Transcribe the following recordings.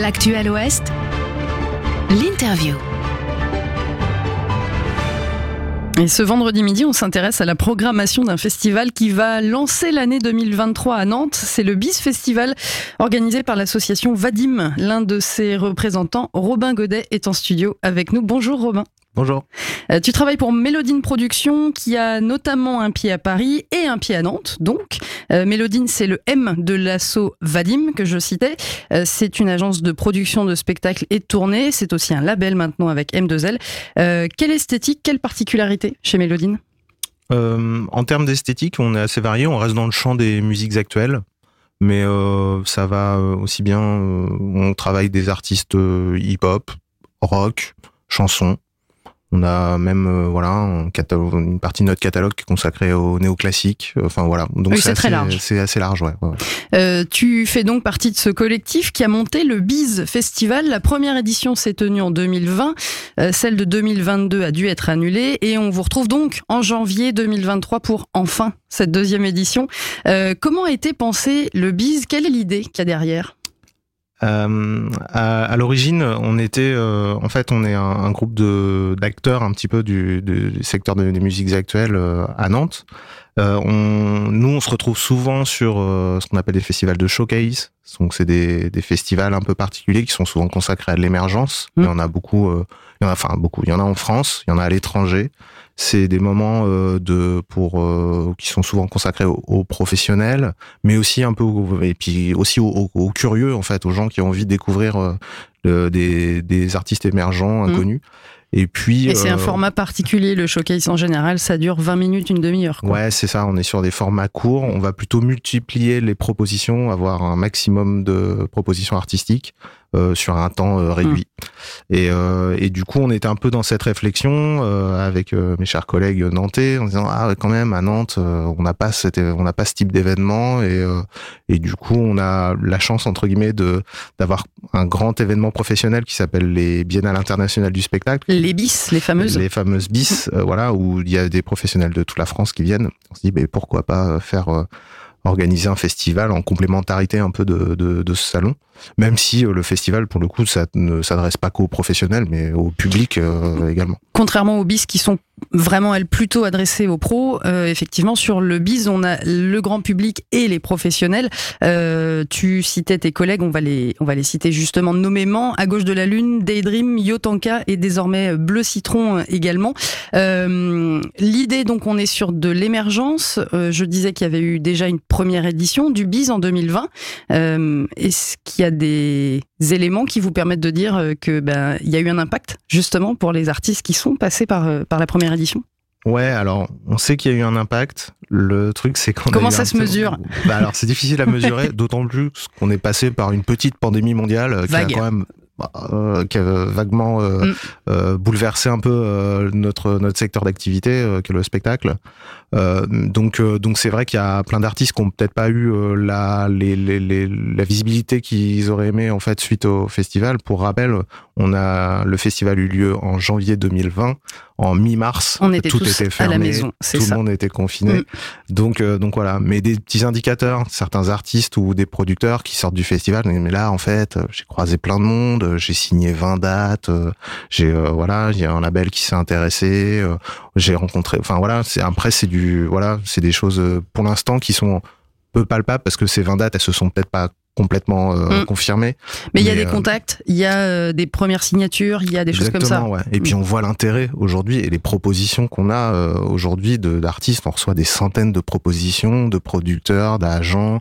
L'actuel Ouest, l'interview. Et ce vendredi midi, on s'intéresse à la programmation d'un festival qui va lancer l'année 2023 à Nantes. C'est le BIS Festival organisé par l'association Vadim. L'un de ses représentants, Robin Godet, est en studio avec nous. Bonjour Robin. Bonjour. Euh, tu travailles pour Mélodine Productions qui a notamment un pied à Paris et un pied à Nantes. Donc, euh, Mélodine, c'est le M de l'assaut Vadim que je citais. Euh, c'est une agence de production de spectacles et de tournées. C'est aussi un label maintenant avec M2L. quelle esthétique, quelle particularité chez Mélodine? En termes d'esthétique, on est assez varié. On reste dans le champ des musiques actuelles. Mais ça va aussi bien. on travaille des artistes hip-hop, rock, chansons. On a même euh, voilà un catalogue, une partie de notre catalogue qui est consacrée au néoclassique. Enfin voilà, donc c'est très large. C'est assez large, ouais. Euh, tu fais donc partie de ce collectif qui a monté le Biz Festival. La première édition s'est tenue en 2020, euh, celle de 2022 a dû être annulée et on vous retrouve donc en janvier 2023 pour enfin cette deuxième édition. comment a été pensé le Biz? Quelle est l'idée qu'il y a derrière? Euh, à, l'origine, on était, euh, en fait, on est un, groupe de d'acteurs un petit peu du, du secteur des musiques actuelles euh, à Nantes. Euh, on, nous, on se retrouve souvent sur ce qu'on appelle des festivals de showcase. Donc, c'est des, des, festivals un peu particuliers qui sont souvent consacrés à l'émergence. Mmh. Il y en a beaucoup, il y en a, enfin beaucoup. Il y en a en France, il y en a à l'étranger. C'est des moments euh, de pour euh, qui sont souvent consacrés aux, professionnels, mais aussi un peu et puis aussi aux, curieux en fait, aux gens qui ont envie de découvrir euh, des, des, artistes émergents, mmh. Et puis. Et c'est un format particulier, le showcase en général, ça dure 20 minutes, une demi-heure. Ouais, c'est ça. On est sur des formats courts. On va plutôt multiplier les propositions, avoir un maximum de propositions artistiques. Euh, sur un temps euh, réduit. Mmh. Et, euh, et, du coup, on était un peu dans cette réflexion avec mes chers collègues nantais en disant ah quand même à Nantes, on n'a pas on n'a pas ce type d'événement et et du coup, on a la chance entre guillemets de d'avoir un grand événement professionnel qui s'appelle les Biennales internationales du spectacle. Les bis, les fameuses. Les fameuses bis, voilà, où il y a des professionnels de toute la France qui viennent. On se dit, mais pourquoi pas faire organiser un festival en complémentarité un peu de, ce salon. Même si euh, le festival, pour le coup, ça ne s'adresse pas qu'aux professionnels, mais au public euh, également. Contrairement aux bis qui sont vraiment elles plutôt adressées aux pros. Euh, effectivement, sur le biz, on a le grand public et les professionnels. Euh, tu citais tes collègues, on va les, on va les citer justement nommément. À gauche de la lune, Daydream, Yotanka et désormais Bleu Citron également. Euh, L'idée, donc, on est sur de l'émergence. Euh, je disais qu'il y avait eu déjà une première édition du biz en 2020. Euh, Est-ce qu'il y a des éléments qui vous permettent de dire que ben il y a eu un impact justement pour les artistes qui sont passés par par la première édition? Ouais, alors on sait qu'il y a eu un impact. Le truc, c'est qu'on comment ça se mesure? Bah, Alors c'est difficile à mesurer, d'autant plus qu'on est passé par une petite pandémie mondiale euh, qui a quand même euh, qui a vaguement euh, mm. euh, bouleversé un peu euh, notre notre secteur d'activité euh, que le spectacle. Donc donc c'est vrai qu'il y a plein d'artistes qui ont peut-être pas eu la les, les, les, la visibilité qu'ils auraient aimé en fait suite au festival. Pour rappel, on a le festival eu lieu en janvier 2020. En mi-mars, tout était fermé, à la maison, tout le monde était confiné. Mm. Donc donc voilà, mais des petits indicateurs, certains artistes ou des producteurs qui sortent du festival, mais là en fait, j'ai croisé plein de monde euh, j'ai signé 20 dates, euh, j'ai euh, voilà, il y a un label qui s'est intéressé, j'ai rencontré enfin voilà, c'est après c'est du voilà, c'est des choses pour l'instant qui sont peu palpables parce que ces 20 dates elles se sont peut-être pas complètement euh, mm. confirmé. Mais il y a des euh, contacts, il y a euh, des premières signatures, il y a des choses comme ça. Ouais. Et puis mm. on voit l'intérêt aujourd'hui et les propositions qu'on a aujourd'hui d'artistes. On reçoit des centaines de propositions de producteurs, d'agents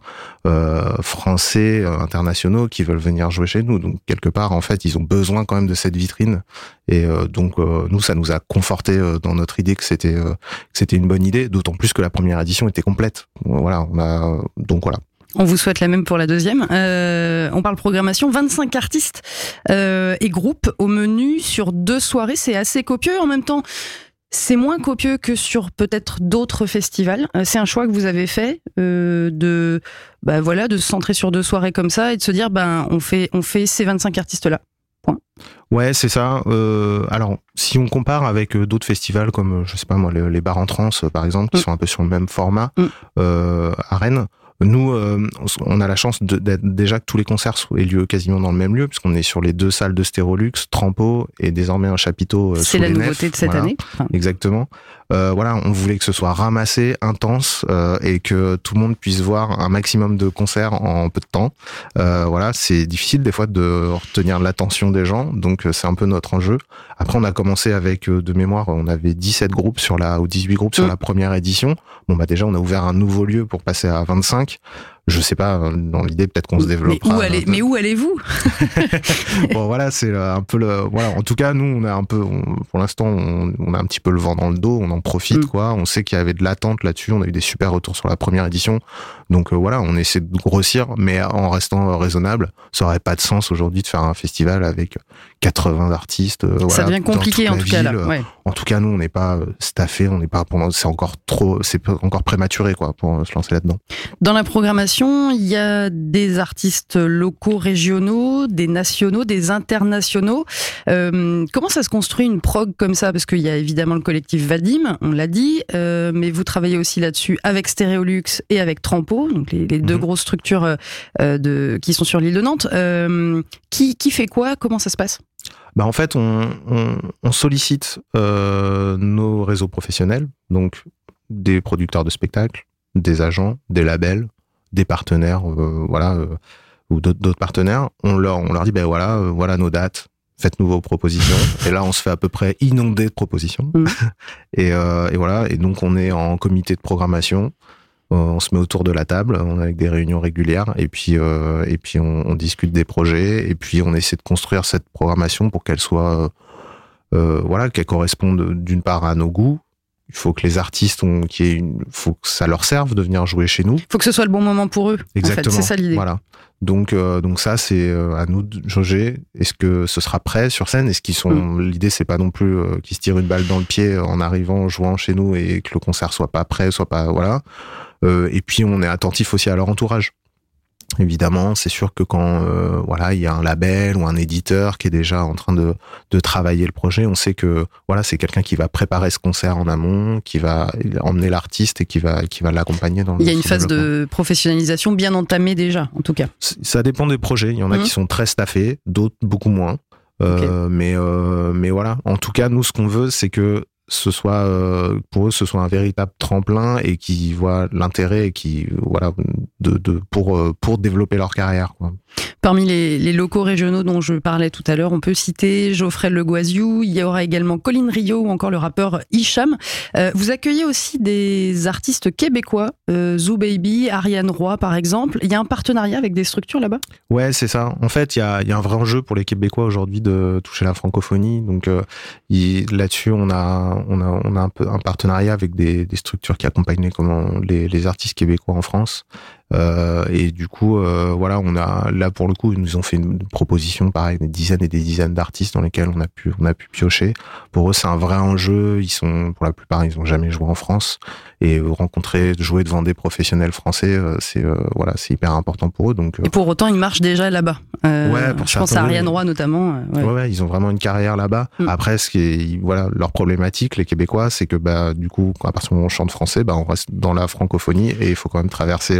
français, internationaux qui veulent venir jouer chez nous. Donc quelque part, en fait, ils ont besoin quand même de cette vitrine. Et donc nous, ça nous a conforté dans notre idée que c'était que c'était une bonne idée. D'autant plus que la première édition était complète. Voilà, on a donc voilà. On vous souhaite la même pour la deuxième. Euh, on parle programmation, 25 artistes euh, et groupes au menu sur deux soirées. C'est assez copieux. En même temps, c'est moins copieux que sur peut-être d'autres festivals. Euh, c'est un choix que vous avez fait de, bah voilà, de se centrer sur deux soirées comme ça et de se dire, ben on fait, on fait ces 25 artistes là. Point. Ouais, c'est ça. alors, si on compare avec d'autres festivals comme, je sais pas moi, les, bars en trance, par exemple, qui mm. sont un peu sur le même format, mm. à Rennes, Nous, euh, on a la chance d'être déjà que tous les concerts aient lieu quasiment dans le même lieu, puisqu'on est sur les deux salles de Stérolux, Trampo et désormais un chapiteau. Euh, C'est la nouveauté de cette année. Exactement. Euh, voilà, on voulait que ce soit ramassé, intense euh, et que tout le monde puisse voir un maximum de concerts en peu de temps. Euh, voilà, c'est difficile des fois de retenir l'attention des gens, donc c'est un peu notre enjeu. Après, on a commencé avec de mémoire, on avait 17 groupes sur la ou 18 groupes sur mm. la première édition. Bon bah déjà, on a ouvert un nouveau lieu pour passer à 25 je sais pas, dans l'idée peut-être qu'on se développe. Mais où, allez, mais où allez-vous? Bon voilà, c'est un peu le voilà. En tout cas, nous on a un peu, pour l'instant, on, a un petit peu le vent dans le dos, on en profite mm. quoi. On sait qu'il y avait de l'attente là-dessus, on a eu des super retours sur la première édition, donc euh, voilà, on essaie de grossir, mais en restant raisonnable. Ça aurait pas de sens aujourd'hui de faire un festival avec 80 artistes. Euh, ça devient compliqué en tout cas là. En tout cas, nous on n'est pas euh, staffé, on n'est pas, c'est encore trop, c'est encore prématuré quoi pour se lancer là-dedans. Dans la programmation il y a des artistes locaux, régionaux, des nationaux, des internationaux. Euh, comment ça se construit une prog comme ça? Parce qu'il y a évidemment le collectif Vadim, on l'a dit, euh, mais vous travaillez aussi là-dessus avec Stéréolux et avec Trampo, donc les, deux mhm. grosses structures euh, de, qui sont sur l'île de Nantes. qui, qui fait quoi? Comment ça se passe? Bah en fait, on, on sollicite nos réseaux professionnels, donc des producteurs de spectacles, des agents, des labels, des partenaires, euh, voilà, euh, ou d'autres partenaires, on leur, on leur dit, ben voilà, euh, voilà nos dates, faites-nous vos propositions. et là, on se fait à peu près inonder de propositions. Mm. et, et, voilà, et donc on est en comité de programmation. On se met autour de la table, on a avec des réunions régulières, et puis et puis on, discute des projets, et puis on essaie de construire cette programmation pour qu'elle soit voilà, qu'elle corresponde d'une part à nos goûts, il faut que les artistes ont, qui une, faut que ça leur serve de venir jouer chez nous. Il faut que ce soit le bon moment pour eux. Exactement. En fait, c'est ça l'idée. Voilà. Donc, euh, donc ça, c'est euh, à nous de jauger. Est-ce que ce sera prêt sur scène? Est-ce qu'ils sont mm. L'idée, c'est pas non plus euh, qu'ils se tirent une balle dans le pied en arrivant, en jouant chez nous et que le concert soit pas prêt, soit pas voilà. et puis, on est attentif aussi à leur entourage. Évidemment, c'est sûr que quand euh, voilà il y a un label ou un éditeur qui est déjà en train de, de travailler le projet, on sait que voilà c'est quelqu'un qui va préparer ce concert en amont, qui va emmener l'artiste et qui va qui va l'accompagner dans. Il y a une phase de professionnalisation bien entamée déjà, en tout cas. Ça dépend des projets. Il y en a qui mmh. sont très staffés, d'autres beaucoup moins. Euh, mais euh, mais voilà. En tout cas, nous ce qu'on veut, c'est que ce soit euh, pour eux ce soit un véritable tremplin et qui voient l'intérêt et qui voilà de, de pour euh, pour développer leur carrière quoi. Parmi les, les, locaux régionaux dont je parlais tout à l'heure, on peut citer Geoffrey Le Guaziou, il y aura également Colin Rio ou encore le rappeur Hicham. Euh, vous accueillez aussi des artistes québécois, euh, Zoo Baby, Ariane Roy par exemple. Il y a un partenariat avec des structures là-bas? Ouais, c'est ça. En fait, il y a, il y a un vrai enjeu pour les Québécois aujourd'hui de toucher la francophonie. Donc là-dessus, on a on a, on a un peu un partenariat avec des, des structures qui accompagnent comment, les, les artistes québécois en France. Euh, et du coup, euh, voilà, on a là pour le coup, ils nous ont fait une proposition, pareil, des dizaines et des dizaines d'artistes dans lesquels on a pu, on a pu piocher. Pour eux, c'est un vrai enjeu. Ils sont, pour la plupart, ils ont jamais joué en France et rencontrer, jouer devant des professionnels français, euh, c'est voilà, c'est hyper important pour eux. Donc. et pour autant, ils marchent déjà là-bas. ouais, je pense à Ariane Roy notamment. Ouais. ouais. ils ont vraiment une carrière là-bas. Mm. Après, ce qui est, voilà, leur problématique, les Québécois, c'est que bah du coup, à partir du moment où on chante français, bah on reste dans la francophonie et il faut quand même traverser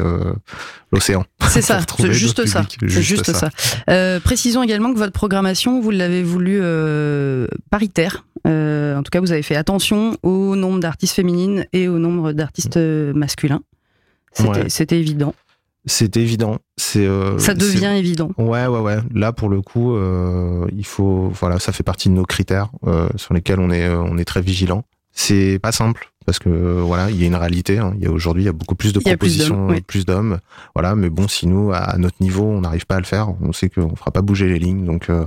l'océan. C'est ça, c'est juste ça. juste, ça. Euh, précisons également que votre programmation, vous l'avez voulu euh, paritaire. Euh, en tout cas, vous avez fait attention au nombre d'artistes féminines et au nombre d'artistes masculins. C'était évident. C'était évident. C'est ça devient évident. Ouais, ouais, ouais. Là, pour le coup, il faut, voilà, ça fait partie de nos critères sur lesquels on est, on est très vigilant. C'est pas simple parce que voilà, il y a une réalité. Hein. Il y a aujourd'hui, il y a beaucoup plus de propositions, plus d'hommes. Voilà, mais bon, si nous, à notre niveau, on n'arrive pas à le faire, on sait qu'on fera pas bouger les lignes. Donc, euh,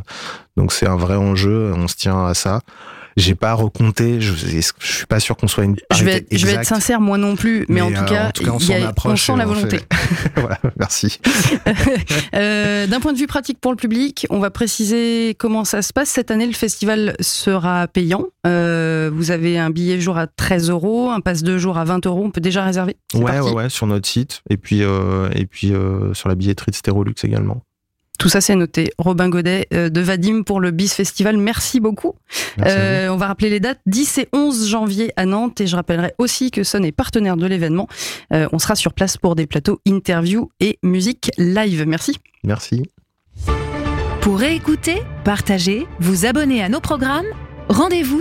donc c'est un vrai enjeu. On se tient à ça. J'ai pas recompté. Je, je suis pas sûr qu'on soit une. Je vais, être, je vais être sincère, moi non plus, mais, en, tout cas, on, y a, on sent la volonté. voilà, merci. euh, D'un point de vue pratique pour le public, on va préciser comment ça se passe. Cette année, le festival sera payant. Euh, vous avez un billet jour à 13 euros, un passe de jour à 20 euros. On peut déjà réserver? Ouais, ouais, ouais, sur notre site et puis euh, et puis euh, sur la billetterie de Stérolux également. Tout ça, c'est noté. Robin Godet euh, de Vadim pour le BIS Festival. Merci beaucoup. Merci Euh, on va rappeler les dates 10 et 11 janvier à Nantes. Et je rappellerai aussi que Son est partenaire de l'événement. Euh, on sera sur place pour des plateaux interview et musique live. Merci. Merci. Pour réécouter, partager, vous abonner à nos programmes, rendez-vous